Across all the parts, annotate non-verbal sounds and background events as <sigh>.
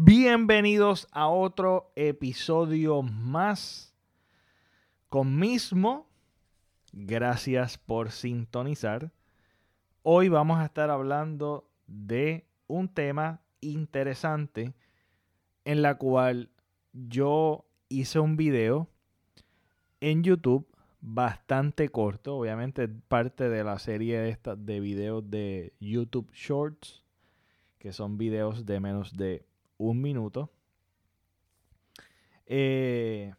Bienvenidos a otro episodio más con mismo. Gracias por sintonizar. Hoy vamos a estar hablando de un tema interesante en la cual yo hice un video en YouTube bastante corto, obviamente parte de la serie esta, de videos de YouTube Shorts, que son videos de menos de un minuto. Eh,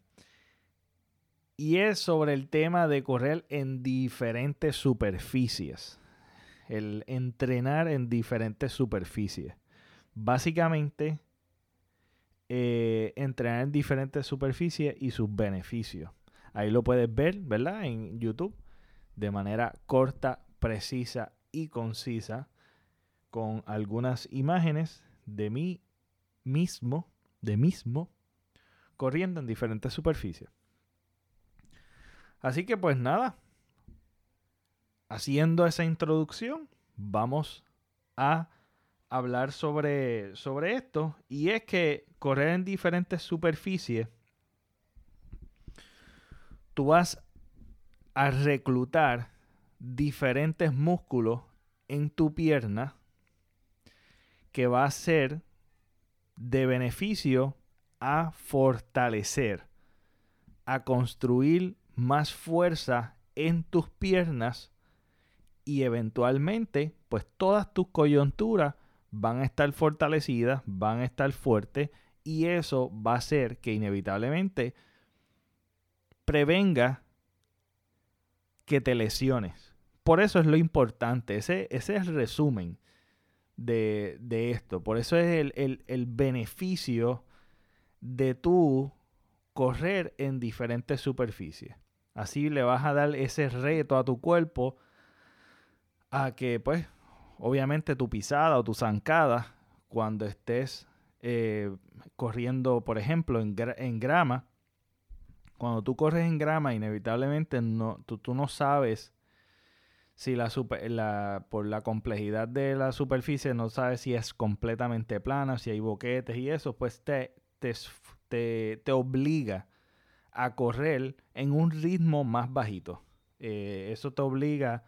y es sobre el tema de correr en diferentes superficies. El entrenar en diferentes superficies. Básicamente, eh, entrenar en diferentes superficies y sus beneficios. Ahí lo puedes ver, ¿verdad? En YouTube, de manera corta, precisa y concisa, con algunas imágenes de mí mismo, de mismo, corriendo en diferentes superficies. Así que pues nada, haciendo esa introducción, vamos a hablar sobre, sobre esto. Y es que correr en diferentes superficies, tú vas a reclutar diferentes músculos en tu pierna que va a ser de beneficio a fortalecer, a construir más fuerza en tus piernas y eventualmente pues todas tus coyunturas van a estar fortalecidas, van a estar fuertes y eso va a hacer que inevitablemente prevenga que te lesiones. Por eso es lo importante, ese, ese es el resumen de, esto. Por eso es el, el beneficio de tú correr en diferentes superficies. Así le vas a dar ese reto a tu cuerpo a que, pues, obviamente tu pisada o tu zancada, cuando estés eh, corriendo, por ejemplo, en, en, grama, cuando tú corres en grama, inevitablemente no, tú, tú no sabes si la, super, la, por la complejidad de la superficie, no sabes si es completamente plana, si hay boquetes y eso, pues te, te, te, obliga a correr en un ritmo más bajito. Eh, eso te obliga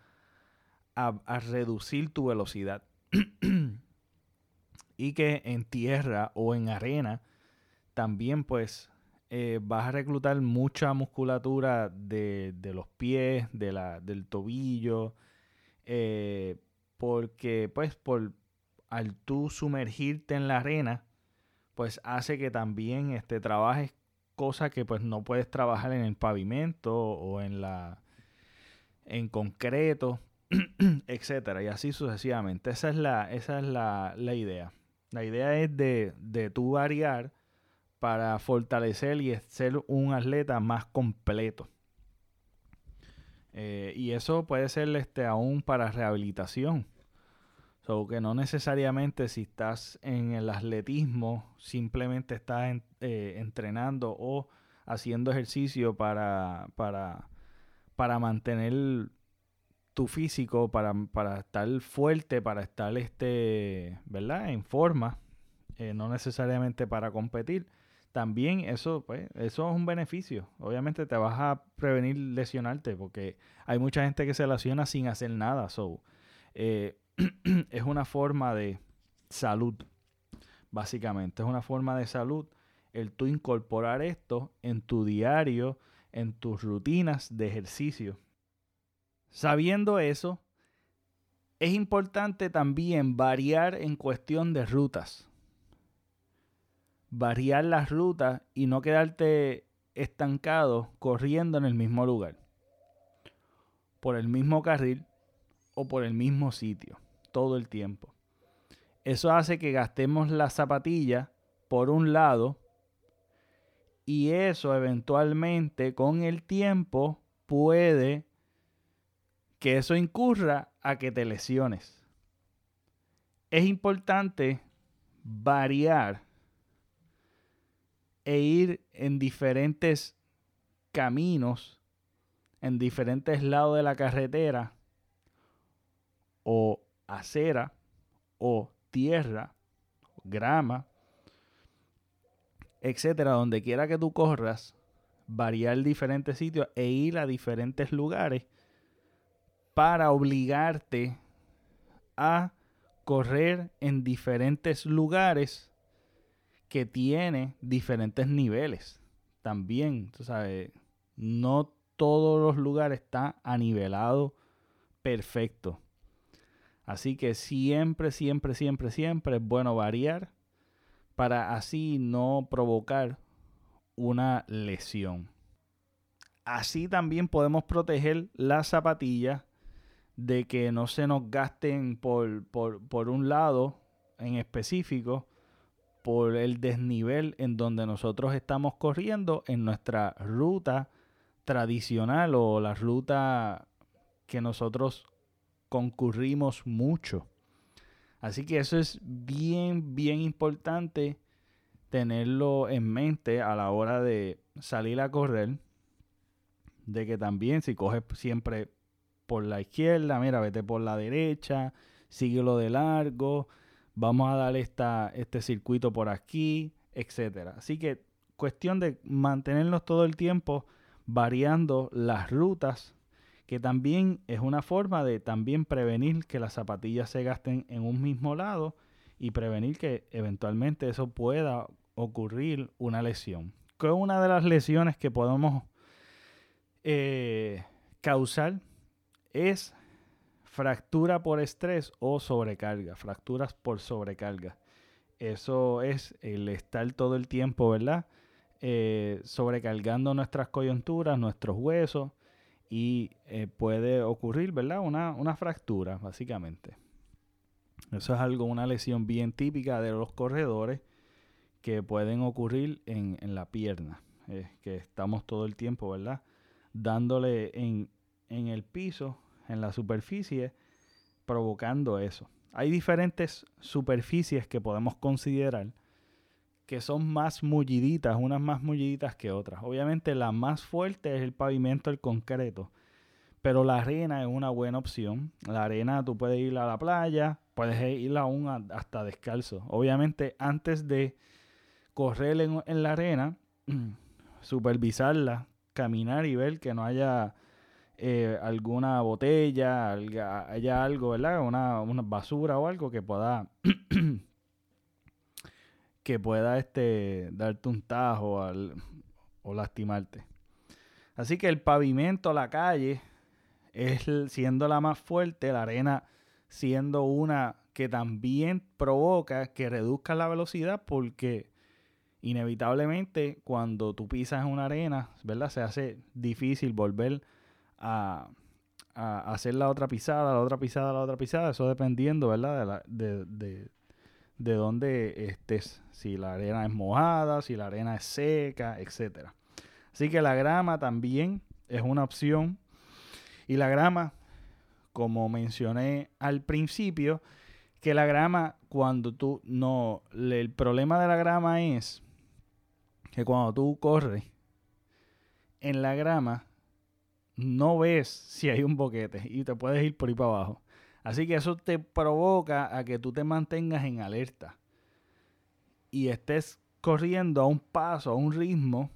a, reducir tu velocidad. <clears throat> y que en tierra o en arena también pues eh, vas a reclutar mucha musculatura de, los pies, de la, del tobillo, eh, porque pues por al tú sumergirte en la arena, pues hace que también este, trabajes cosas que pues no puedes trabajar en el pavimento o en la en concreto <clears throat> etcétera, y así sucesivamente. Esa es la, esa es la, idea. La idea es de, de tú variar para fortalecer y ser un atleta más completo. Eh, y eso puede ser este, aún para rehabilitación. So que no necesariamente si estás en el atletismo, simplemente estás eh, entrenando o haciendo ejercicio para, para, para mantener tu físico para, estar fuerte, para estar este, ¿verdad? en forma, eh, no necesariamente para competir. También eso, pues, eso es un beneficio. Obviamente te vas a prevenir lesionarte porque hay mucha gente que se lesiona sin hacer nada. So, eh, <clears throat> es una forma de salud, básicamente. Es una forma de salud el tú incorporar esto en tu diario, en tus rutinas de ejercicio. Sabiendo eso, es importante también variar en cuestión de rutas. Variar las rutas y no quedarte estancado corriendo en el mismo lugar, por el mismo carril o por el mismo sitio, todo el tiempo. Eso hace que gastemos la zapatilla por un lado y eso eventualmente con el tiempo puede que eso incurra a que te lesiones. Es importante variar e ir en diferentes caminos, en diferentes lados de la carretera, o acera, o tierra, grama, etcétera, donde quiera que tú corras, variar diferentes sitios e ir a diferentes lugares para obligarte a correr en diferentes lugares que tiene diferentes niveles. También, tú sabes, no todos los lugares están anivelado perfecto. Así que siempre, siempre, siempre, siempre es bueno variar para así no provocar una lesión. Así también podemos proteger las zapatillas de que no se nos gasten por, por, un lado en específico por el desnivel en donde nosotros estamos corriendo en nuestra ruta tradicional o la ruta que nosotros concurrimos mucho. Así que eso es bien, bien importante tenerlo en mente a la hora de salir a correr. De que también si coges siempre por la izquierda, mira, vete por la derecha, síguelo de largo, vamos a dar esta, este circuito por aquí, etcétera. Así que cuestión de mantenernos todo el tiempo variando las rutas que también es una forma de también prevenir que las zapatillas se gasten en un mismo lado y prevenir que eventualmente eso pueda ocurrir una lesión. Que una de las lesiones que podemos eh, causar es fractura por estrés o sobrecarga, fracturas por sobrecarga. Eso es el estar todo el tiempo, ¿verdad? Eh, sobrecargando nuestras coyunturas, nuestros huesos y eh, puede ocurrir, ¿verdad? Una, una, fractura, básicamente. Eso es algo, una lesión bien típica de los corredores que pueden ocurrir en, la pierna, que estamos todo el tiempo, ¿verdad? Dándole en, en el piso, en la superficie, provocando eso. Hay diferentes superficies que podemos considerar que son más mulliditas, unas más mulliditas que otras. Obviamente la más fuerte es el pavimento, el concreto. Pero la arena es una buena opción. La arena tú puedes ir a la playa, puedes ir aún hasta descalzo. Obviamente antes de correr en, la arena, <clears throat> supervisarla, caminar y ver que no haya eh, alguna botella, haya algo, ¿verdad? Una, una basura o algo que pueda <clears throat> que pueda este, darte un tajo o lastimarte. Así que el pavimento, la calle, es siendo la más fuerte, la arena siendo una que también provoca que reduzca la velocidad porque inevitablemente cuando tú pisas una arena, ¿verdad? Se hace difícil volver a, hacer la otra pisada, la otra pisada, la otra pisada, eso dependiendo, ¿verdad? De, de, de dónde estés, si la arena es mojada, si la arena es seca, etc. Así que la grama también es una opción. Y la grama, como mencioné al principio, que la grama, cuando tú no, el problema de la grama es que cuando tú corres en la grama, no ves si hay un boquete y te puedes ir por ahí para abajo. Así que eso te provoca a que tú te mantengas en alerta y estés corriendo a un paso, a un ritmo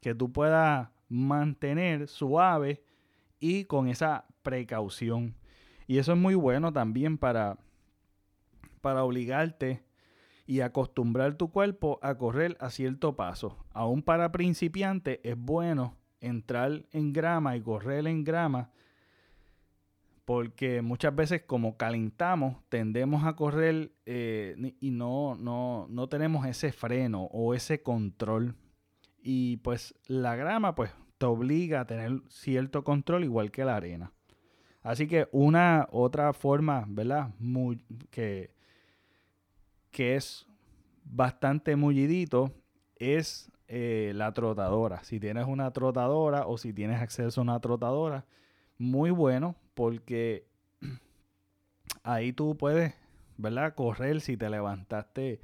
que tú puedas mantener suave y con esa precaución. Y eso es muy bueno también para, para obligarte y acostumbrar tu cuerpo a correr a cierto paso. Aún para principiantes es bueno entrar en grama y correr en grama porque muchas veces como calentamos tendemos a correr eh, y no, no, no tenemos ese freno o ese control. Y pues la grama pues te obliga a tener cierto control igual que la arena. Así que una otra forma, ¿verdad? Muy, que, que es bastante mullidito es eh, la trotadora. Si tienes una trotadora o si tienes acceso a una trotadora, muy bueno porque <clears throat> ahí tú puedes, ¿verdad? Correr si te levantaste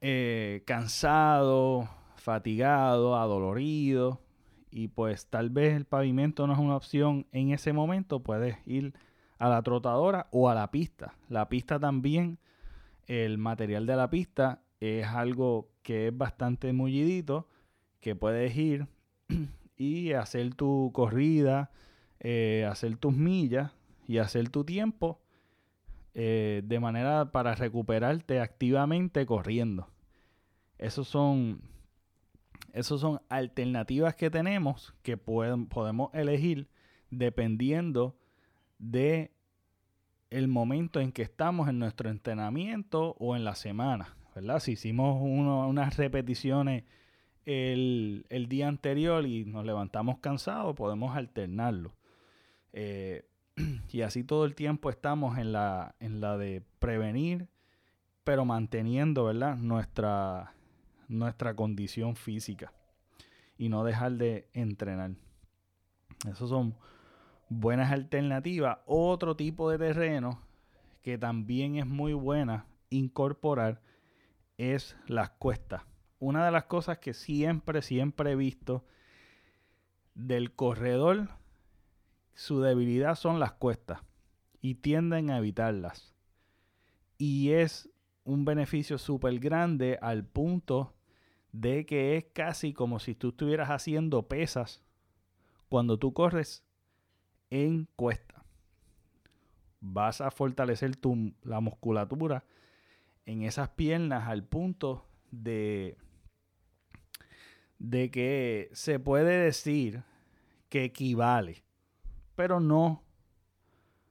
eh, cansado, fatigado, adolorido y pues tal vez el pavimento no es una opción en ese momento, puedes ir a la trotadora o a la pista. La pista también, el material de la pista es algo que es bastante mullidito, que puedes ir <clears throat> y hacer tu corrida, eh, hacer tus millas y hacer tu tiempo eh, de manera para recuperarte activamente corriendo. Esos son, esos son alternativas que tenemos que podemos elegir dependiendo de el momento en que estamos en nuestro entrenamiento o en la semana, ¿verdad? Si hicimos unas repeticiones el, día anterior y nos levantamos cansados, podemos alternarlo. Eh, <clears throat> y así todo el tiempo estamos en la, en la de prevenir, pero manteniendo, ¿verdad? Nuestra, nuestra condición física y no dejar de entrenar. Esos son buenas alternativas. Otro tipo de terreno que también es muy buena incorporar es las cuestas. Una de las cosas que siempre, siempre he visto del corredor, su debilidad son las cuestas y tienden a evitarlas. Y es un beneficio súper grande al punto de que es casi como si tú estuvieras haciendo pesas cuando tú corres en cuesta. Vas a fortalecer tu, la musculatura en esas piernas al punto de, de que se puede decir que equivale, pero no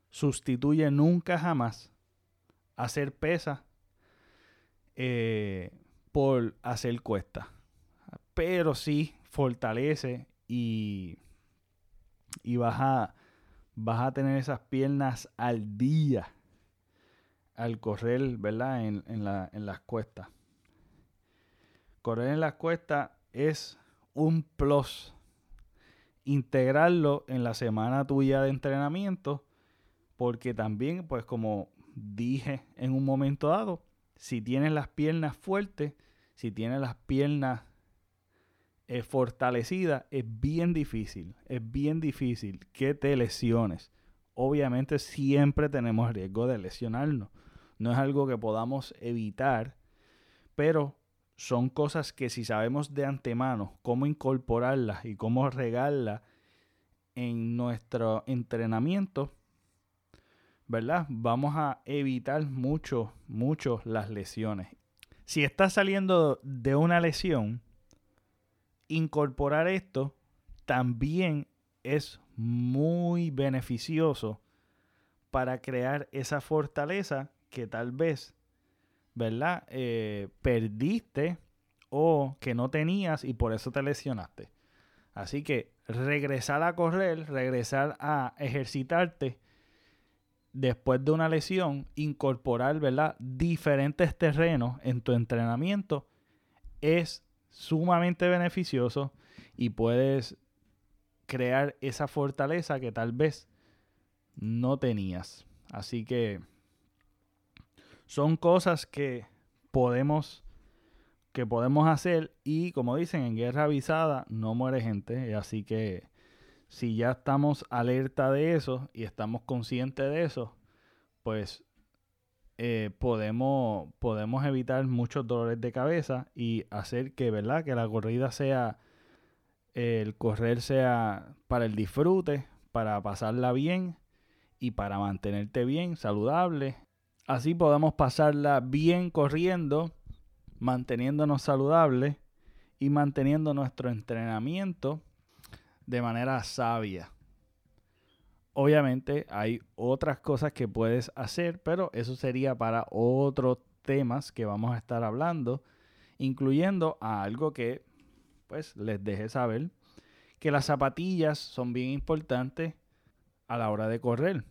sustituye nunca jamás hacer pesa eh, por hacer cuesta. Pero sí fortalece y, y vas vas a tener esas piernas al día al correr, ¿verdad? En, la, las cuestas. Correr en las cuestas es un plus. Integrarlo en la semana tuya de entrenamiento, porque también, pues como dije en un momento dado, si tienes las piernas fuertes, si tienes las piernas eh, fortalecida, es bien difícil, es bien difícil que te lesiones. Obviamente siempre tenemos riesgo de lesionarnos. No es algo que podamos evitar, pero son cosas que si sabemos de antemano cómo incorporarlas y cómo regarlas en nuestro entrenamiento, ¿verdad? Vamos a evitar mucho, mucho las lesiones. Si estás saliendo de una lesión, incorporar esto también es muy beneficioso para crear esa fortaleza que tal vez, ¿verdad? Eh, perdiste o que no tenías y por eso te lesionaste. Así que regresar a correr, regresar a ejercitarte después de una lesión, incorporar, ¿verdad? Diferentes terrenos en tu entrenamiento es sumamente beneficioso y puedes crear esa fortaleza que tal vez no tenías. Así que son cosas que podemos que podemos hacer y como dicen en guerra avisada no muere gente, así que si ya estamos alerta de eso y estamos conscientes de eso, pues eh, podemos, podemos evitar muchos dolores de cabeza y hacer que, ¿verdad? Que la corrida sea, el correr sea para el disfrute, para pasarla bien y para mantenerte bien, saludable. Así podemos pasarla bien corriendo, manteniéndonos saludables y manteniendo nuestro entrenamiento de manera sabia. Obviamente hay otras cosas que puedes hacer, pero eso sería para otros temas que vamos a estar hablando, incluyendo a algo que pues les deje saber que las zapatillas son bien importantes a la hora de correr.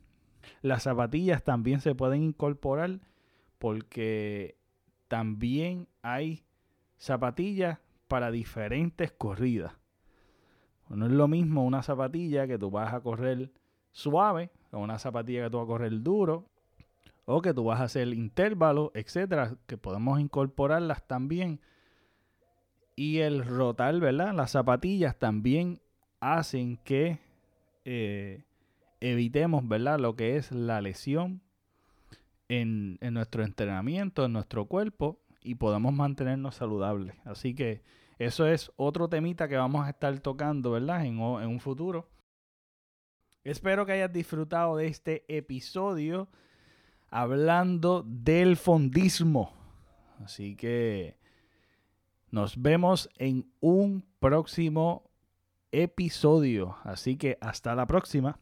Las zapatillas también se pueden incorporar porque también hay zapatillas para diferentes corridas. No es lo mismo una zapatilla que tú vas a correr suave, con una zapatilla que tú vas a correr duro, o que tú vas a hacer intervalos, etcétera, que podemos incorporarlas también. Y el rotar, ¿verdad? Las zapatillas también hacen que eh, evitemos, ¿verdad? Lo que es la lesión en, nuestro entrenamiento, en nuestro cuerpo y podamos mantenernos saludables. Así que eso es otro temita que vamos a estar tocando, ¿verdad? En un futuro. Espero que hayas disfrutado de este episodio hablando del fondismo. Así que nos vemos en un próximo episodio. Así que hasta la próxima.